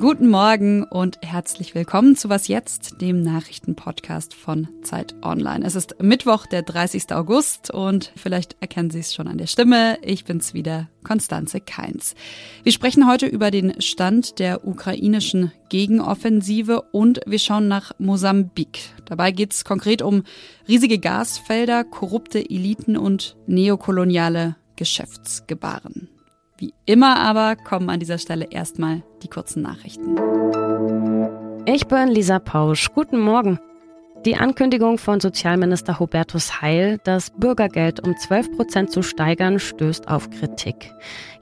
Guten Morgen und herzlich willkommen zu Was jetzt, dem Nachrichtenpodcast von Zeit Online. Es ist Mittwoch, der 30. August und vielleicht erkennen Sie es schon an der Stimme. Ich bin's wieder, Konstanze Keins. Wir sprechen heute über den Stand der ukrainischen Gegenoffensive und wir schauen nach Mosambik. Dabei geht's konkret um riesige Gasfelder, korrupte Eliten und neokoloniale Geschäftsgebaren. Wie immer aber kommen an dieser Stelle erstmal die kurzen Nachrichten. Ich bin Lisa Pausch. Guten Morgen. Die Ankündigung von Sozialminister Hubertus Heil, das Bürgergeld um 12 Prozent zu steigern, stößt auf Kritik.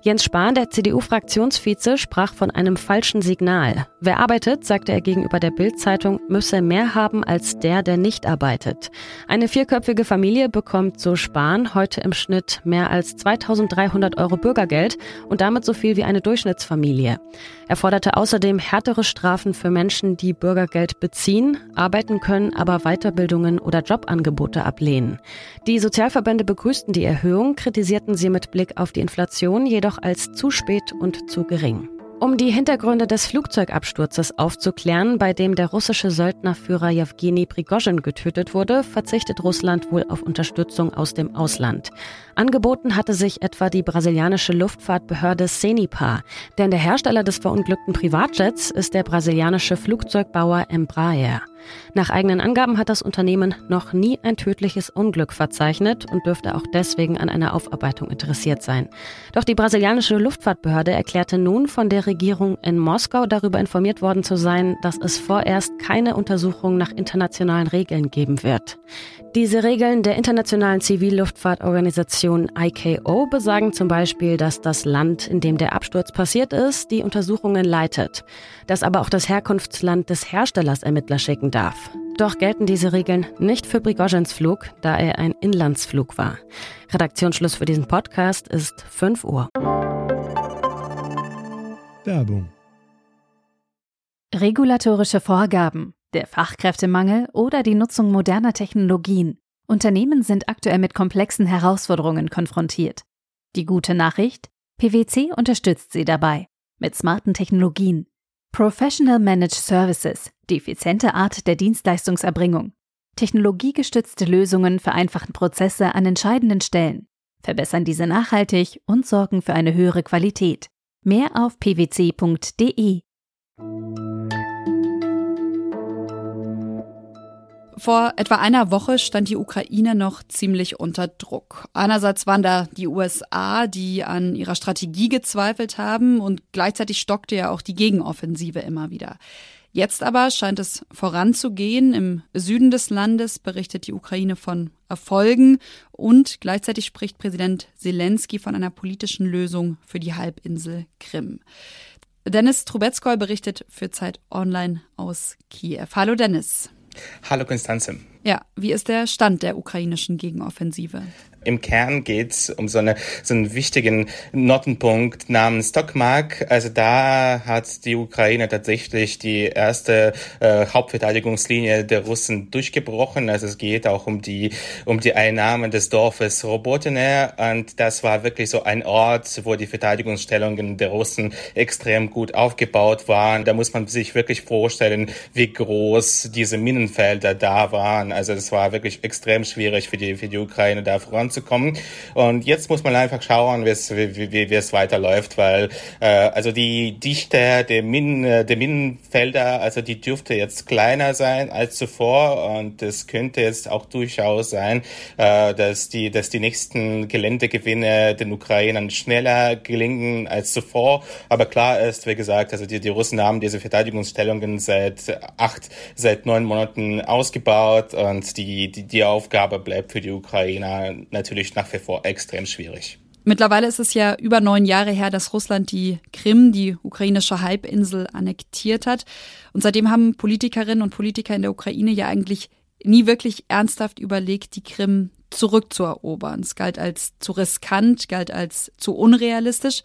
Jens Spahn, der CDU-Fraktionsvize, sprach von einem falschen Signal. Wer arbeitet, sagte er gegenüber der Bild-Zeitung, müsse mehr haben als der, der nicht arbeitet. Eine vierköpfige Familie bekommt, so Spahn, heute im Schnitt mehr als 2300 Euro Bürgergeld und damit so viel wie eine Durchschnittsfamilie. Er forderte außerdem härtere Strafen für Menschen, die Bürgergeld beziehen, arbeiten können, aber Weiterbildungen oder Jobangebote ablehnen. Die Sozialverbände begrüßten die Erhöhung, kritisierten sie mit Blick auf die Inflation jedoch jedoch als zu spät und zu gering. Um die Hintergründe des Flugzeugabsturzes aufzuklären, bei dem der russische Söldnerführer Jewgeni Prigozhin getötet wurde, verzichtet Russland wohl auf Unterstützung aus dem Ausland. Angeboten hatte sich etwa die brasilianische Luftfahrtbehörde Cenipa, denn der Hersteller des verunglückten Privatjets ist der brasilianische Flugzeugbauer Embraer. Nach eigenen Angaben hat das Unternehmen noch nie ein tödliches Unglück verzeichnet und dürfte auch deswegen an einer Aufarbeitung interessiert sein. Doch die brasilianische Luftfahrtbehörde erklärte nun, von der Regierung in Moskau darüber informiert worden zu sein, dass es vorerst keine Untersuchung nach internationalen Regeln geben wird. Diese Regeln der internationalen Zivilluftfahrtorganisation ICAO besagen zum Beispiel, dass das Land, in dem der Absturz passiert ist, die Untersuchungen leitet, dass aber auch das Herkunftsland des Herstellers Ermittler schicken darf. Doch gelten diese Regeln nicht für Prigozhins Flug, da er ein Inlandsflug war. Redaktionsschluss für diesen Podcast ist 5 Uhr. Werbung. Regulatorische Vorgaben der Fachkräftemangel oder die Nutzung moderner Technologien. Unternehmen sind aktuell mit komplexen Herausforderungen konfrontiert. Die gute Nachricht? PwC unterstützt sie dabei. Mit smarten Technologien. Professional Managed Services, die effiziente Art der Dienstleistungserbringung. Technologiegestützte Lösungen vereinfachen Prozesse an entscheidenden Stellen, verbessern diese nachhaltig und sorgen für eine höhere Qualität. Mehr auf pwc.de. Vor etwa einer Woche stand die Ukraine noch ziemlich unter Druck. Einerseits waren da die USA, die an ihrer Strategie gezweifelt haben und gleichzeitig stockte ja auch die Gegenoffensive immer wieder. Jetzt aber scheint es voranzugehen. Im Süden des Landes berichtet die Ukraine von Erfolgen und gleichzeitig spricht Präsident Zelensky von einer politischen Lösung für die Halbinsel Krim. Dennis Trubetskoy berichtet für Zeit Online aus Kiew. Hallo Dennis. Hallo Konstanze. Ja, wie ist der Stand der ukrainischen Gegenoffensive? Im Kern geht es um so, eine, so einen wichtigen Nottenpunkt namens Tokmak. Also da hat die Ukraine tatsächlich die erste äh, Hauptverteidigungslinie der Russen durchgebrochen. Also es geht auch um die, um die Einnahme des Dorfes Robotine. Und das war wirklich so ein Ort, wo die Verteidigungsstellungen der Russen extrem gut aufgebaut waren. Da muss man sich wirklich vorstellen, wie groß diese Minenfelder da waren. Also es war wirklich extrem schwierig für die, für die Ukraine da voranzukommen kommen. Und jetzt muss man einfach schauen, wie es, wie, wie, wie es weiterläuft, weil äh, also die Dichte der, Minen, äh, der Minenfelder, also die dürfte jetzt kleiner sein als zuvor und es könnte jetzt auch durchaus sein, äh, dass die, dass die nächsten Geländegewinne den Ukrainern schneller gelingen als zuvor. Aber klar ist, wie gesagt, also die, die Russen haben diese Verteidigungsstellungen seit acht, seit neun Monaten ausgebaut und die, die, die Aufgabe bleibt für die Ukrainer natürlich nach wie vor extrem schwierig. Mittlerweile ist es ja über neun Jahre her, dass Russland die Krim, die ukrainische Halbinsel, annektiert hat. Und seitdem haben Politikerinnen und Politiker in der Ukraine ja eigentlich nie wirklich ernsthaft überlegt, die Krim zurückzuerobern. Es galt als zu riskant, galt als zu unrealistisch.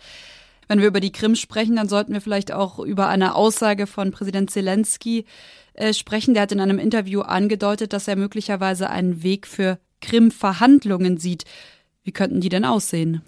Wenn wir über die Krim sprechen, dann sollten wir vielleicht auch über eine Aussage von Präsident Zelensky äh, sprechen. Der hat in einem Interview angedeutet, dass er möglicherweise einen Weg für Krim-Verhandlungen sieht. Wie könnten die denn aussehen?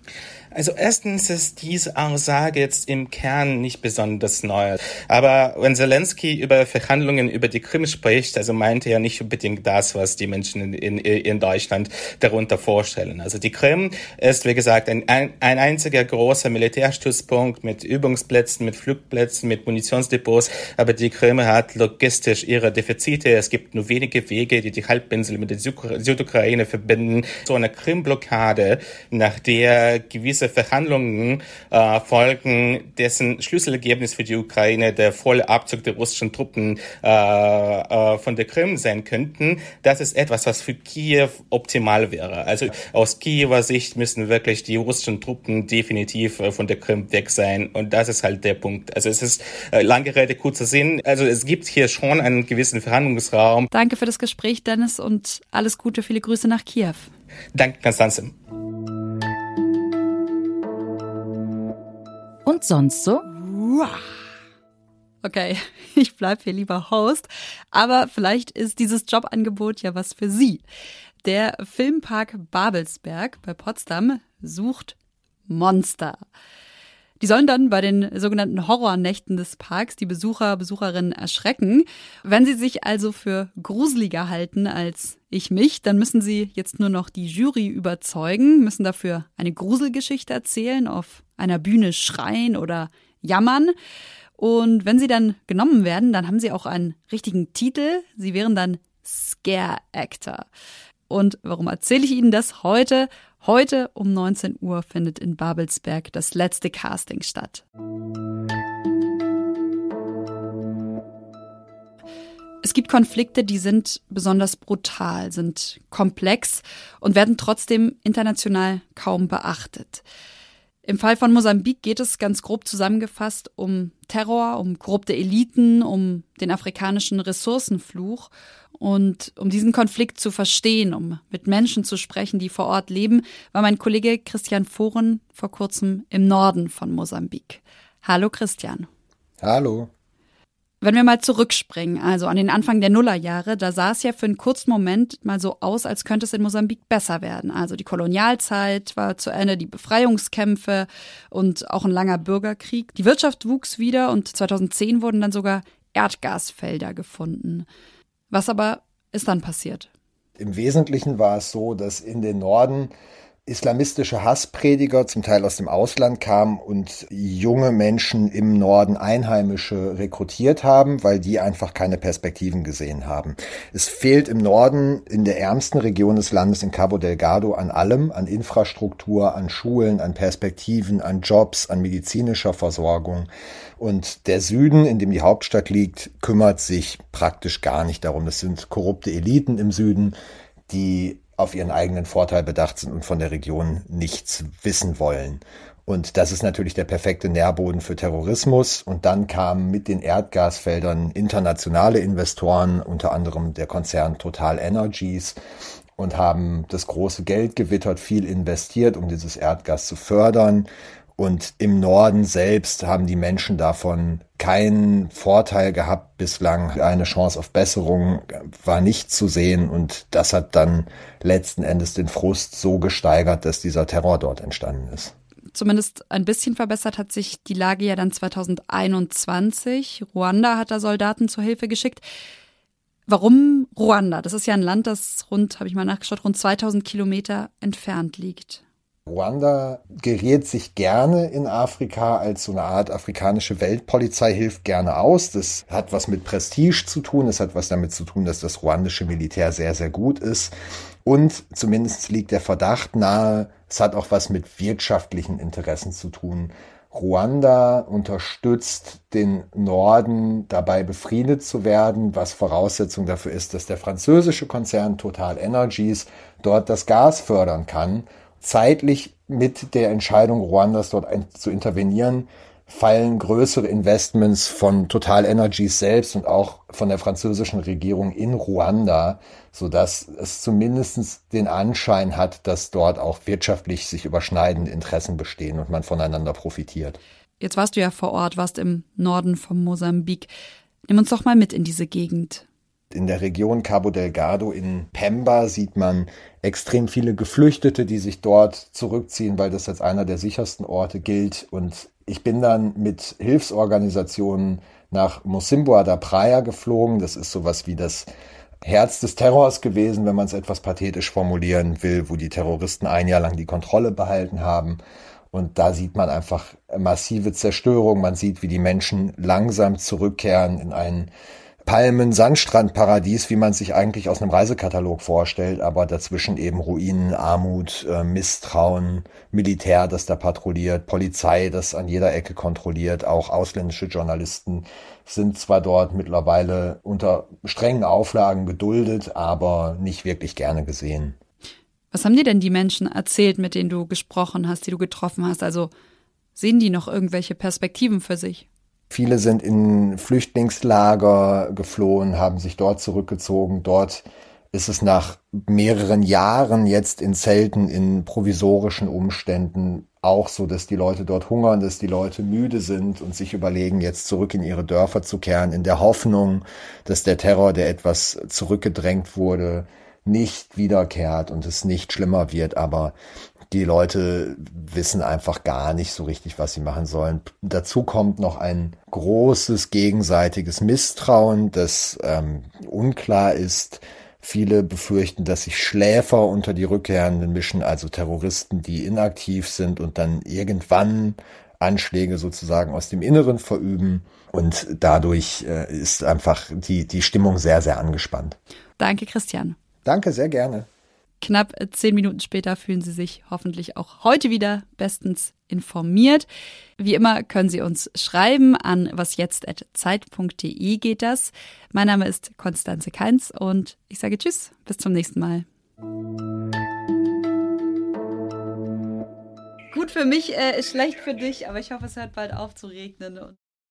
Also erstens ist diese Aussage jetzt im Kern nicht besonders neu. Aber wenn Zelensky über Verhandlungen über die Krim spricht, also meint er nicht unbedingt das, was die Menschen in, in, Deutschland darunter vorstellen. Also die Krim ist, wie gesagt, ein, ein, ein einziger großer Militärstützpunkt mit Übungsplätzen, mit Flugplätzen, mit Munitionsdepots. Aber die Krim hat logistisch ihre Defizite. Es gibt nur wenige Wege, die die Halbinsel mit der Südukraine verbinden. So eine Krim-Blockade, nach der gewisse diese Verhandlungen äh, folgen, dessen Schlüsselergebnis für die Ukraine der volle Abzug der russischen Truppen äh, äh, von der Krim sein könnten. Das ist etwas, was für Kiew optimal wäre. Also aus Kiewer Sicht müssen wirklich die russischen Truppen definitiv äh, von der Krim weg sein. Und das ist halt der Punkt. Also es ist äh, lange Rede, kurzer Sinn. Also es gibt hier schon einen gewissen Verhandlungsraum. Danke für das Gespräch, Dennis, und alles Gute. Viele Grüße nach Kiew. Danke, Konstanze. Und sonst so? Okay, ich bleib hier lieber Host, aber vielleicht ist dieses Jobangebot ja was für Sie. Der Filmpark Babelsberg bei Potsdam sucht Monster. Die sollen dann bei den sogenannten Horrornächten des Parks die Besucher, Besucherinnen erschrecken. Wenn sie sich also für gruseliger halten als ich mich, dann müssen sie jetzt nur noch die Jury überzeugen, müssen dafür eine Gruselgeschichte erzählen, auf einer Bühne schreien oder jammern. Und wenn sie dann genommen werden, dann haben sie auch einen richtigen Titel. Sie wären dann Scare Actor. Und warum erzähle ich Ihnen das heute? Heute um 19 Uhr findet in Babelsberg das letzte Casting statt. Es gibt Konflikte, die sind besonders brutal, sind komplex und werden trotzdem international kaum beachtet. Im Fall von Mosambik geht es ganz grob zusammengefasst um Terror, um korrupte Eliten, um den afrikanischen Ressourcenfluch und um diesen Konflikt zu verstehen, um mit Menschen zu sprechen, die vor Ort leben, war mein Kollege Christian Foren vor kurzem im Norden von Mosambik. Hallo Christian. Hallo. Wenn wir mal zurückspringen, also an den Anfang der Nullerjahre, da sah es ja für einen kurzen Moment mal so aus, als könnte es in Mosambik besser werden. Also die Kolonialzeit war zu Ende, die Befreiungskämpfe und auch ein langer Bürgerkrieg. Die Wirtschaft wuchs wieder und 2010 wurden dann sogar Erdgasfelder gefunden. Was aber ist dann passiert? Im Wesentlichen war es so, dass in den Norden islamistische Hassprediger zum Teil aus dem Ausland kamen und junge Menschen im Norden Einheimische rekrutiert haben, weil die einfach keine Perspektiven gesehen haben. Es fehlt im Norden, in der ärmsten Region des Landes, in Cabo Delgado, an allem, an Infrastruktur, an Schulen, an Perspektiven, an Jobs, an medizinischer Versorgung. Und der Süden, in dem die Hauptstadt liegt, kümmert sich praktisch gar nicht darum. Es sind korrupte Eliten im Süden, die auf ihren eigenen Vorteil bedacht sind und von der Region nichts wissen wollen. Und das ist natürlich der perfekte Nährboden für Terrorismus. Und dann kamen mit den Erdgasfeldern internationale Investoren, unter anderem der Konzern Total Energies, und haben das große Geld gewittert, viel investiert, um dieses Erdgas zu fördern. Und im Norden selbst haben die Menschen davon keinen Vorteil gehabt bislang. Eine Chance auf Besserung war nicht zu sehen und das hat dann letzten Endes den Frust so gesteigert, dass dieser Terror dort entstanden ist. Zumindest ein bisschen verbessert hat sich die Lage ja dann 2021. Ruanda hat da Soldaten zur Hilfe geschickt. Warum Ruanda? Das ist ja ein Land, das rund, habe ich mal nachgeschaut, rund 2000 Kilometer entfernt liegt. Ruanda geriert sich gerne in Afrika als so eine Art afrikanische Weltpolizei, hilft gerne aus. Das hat was mit Prestige zu tun. Das hat was damit zu tun, dass das ruandische Militär sehr, sehr gut ist. Und zumindest liegt der Verdacht nahe, es hat auch was mit wirtschaftlichen Interessen zu tun. Ruanda unterstützt den Norden dabei befriedet zu werden, was Voraussetzung dafür ist, dass der französische Konzern Total Energies dort das Gas fördern kann zeitlich mit der Entscheidung Ruandas dort ein, zu intervenieren, fallen größere Investments von Total Energies selbst und auch von der französischen Regierung in Ruanda, so dass es zumindest den Anschein hat, dass dort auch wirtschaftlich sich überschneidende Interessen bestehen und man voneinander profitiert. Jetzt warst du ja vor Ort, warst im Norden von Mosambik. Nimm uns doch mal mit in diese Gegend In der Region Cabo Delgado in Pemba sieht man extrem viele Geflüchtete, die sich dort zurückziehen, weil das als einer der sichersten Orte gilt. Und ich bin dann mit Hilfsorganisationen nach Mosimboa da Praia geflogen. Das ist sowas wie das Herz des Terrors gewesen, wenn man es etwas pathetisch formulieren will, wo die Terroristen ein Jahr lang die Kontrolle behalten haben. Und da sieht man einfach massive Zerstörung. Man sieht, wie die Menschen langsam zurückkehren in ein Palmen-Sandstrand-Paradies, wie man sich eigentlich aus einem Reisekatalog vorstellt, aber dazwischen eben Ruinen, Armut, äh, Misstrauen, Militär, das da patrouilliert, Polizei, das an jeder Ecke kontrolliert, auch ausländische Journalisten sind zwar dort mittlerweile unter strengen Auflagen geduldet, aber nicht wirklich gerne gesehen. Was haben dir denn die Menschen erzählt, mit denen du gesprochen hast, die du getroffen hast? Also sehen die noch irgendwelche Perspektiven für sich? Viele sind in Flüchtlingslager geflohen, haben sich dort zurückgezogen. Dort ist es nach mehreren Jahren jetzt in Zelten in provisorischen Umständen auch so, dass die Leute dort hungern, dass die Leute müde sind und sich überlegen, jetzt zurück in ihre Dörfer zu kehren, in der Hoffnung, dass der Terror, der etwas zurückgedrängt wurde, nicht wiederkehrt und es nicht schlimmer wird. Aber die Leute wissen einfach gar nicht so richtig, was sie machen sollen. Dazu kommt noch ein großes gegenseitiges Misstrauen, das ähm, unklar ist. Viele befürchten, dass sich Schläfer unter die Rückkehrenden mischen, also Terroristen, die inaktiv sind und dann irgendwann Anschläge sozusagen aus dem Inneren verüben. Und dadurch äh, ist einfach die, die Stimmung sehr, sehr angespannt. Danke, Christian. Danke, sehr gerne. Knapp zehn Minuten später fühlen Sie sich hoffentlich auch heute wieder bestens informiert. Wie immer können Sie uns schreiben an wasjetzt.zeit.de geht das. Mein Name ist Konstanze Keins und ich sage Tschüss, bis zum nächsten Mal. Gut für mich, äh, ist schlecht für dich, aber ich hoffe, es hört bald auf zu regnen.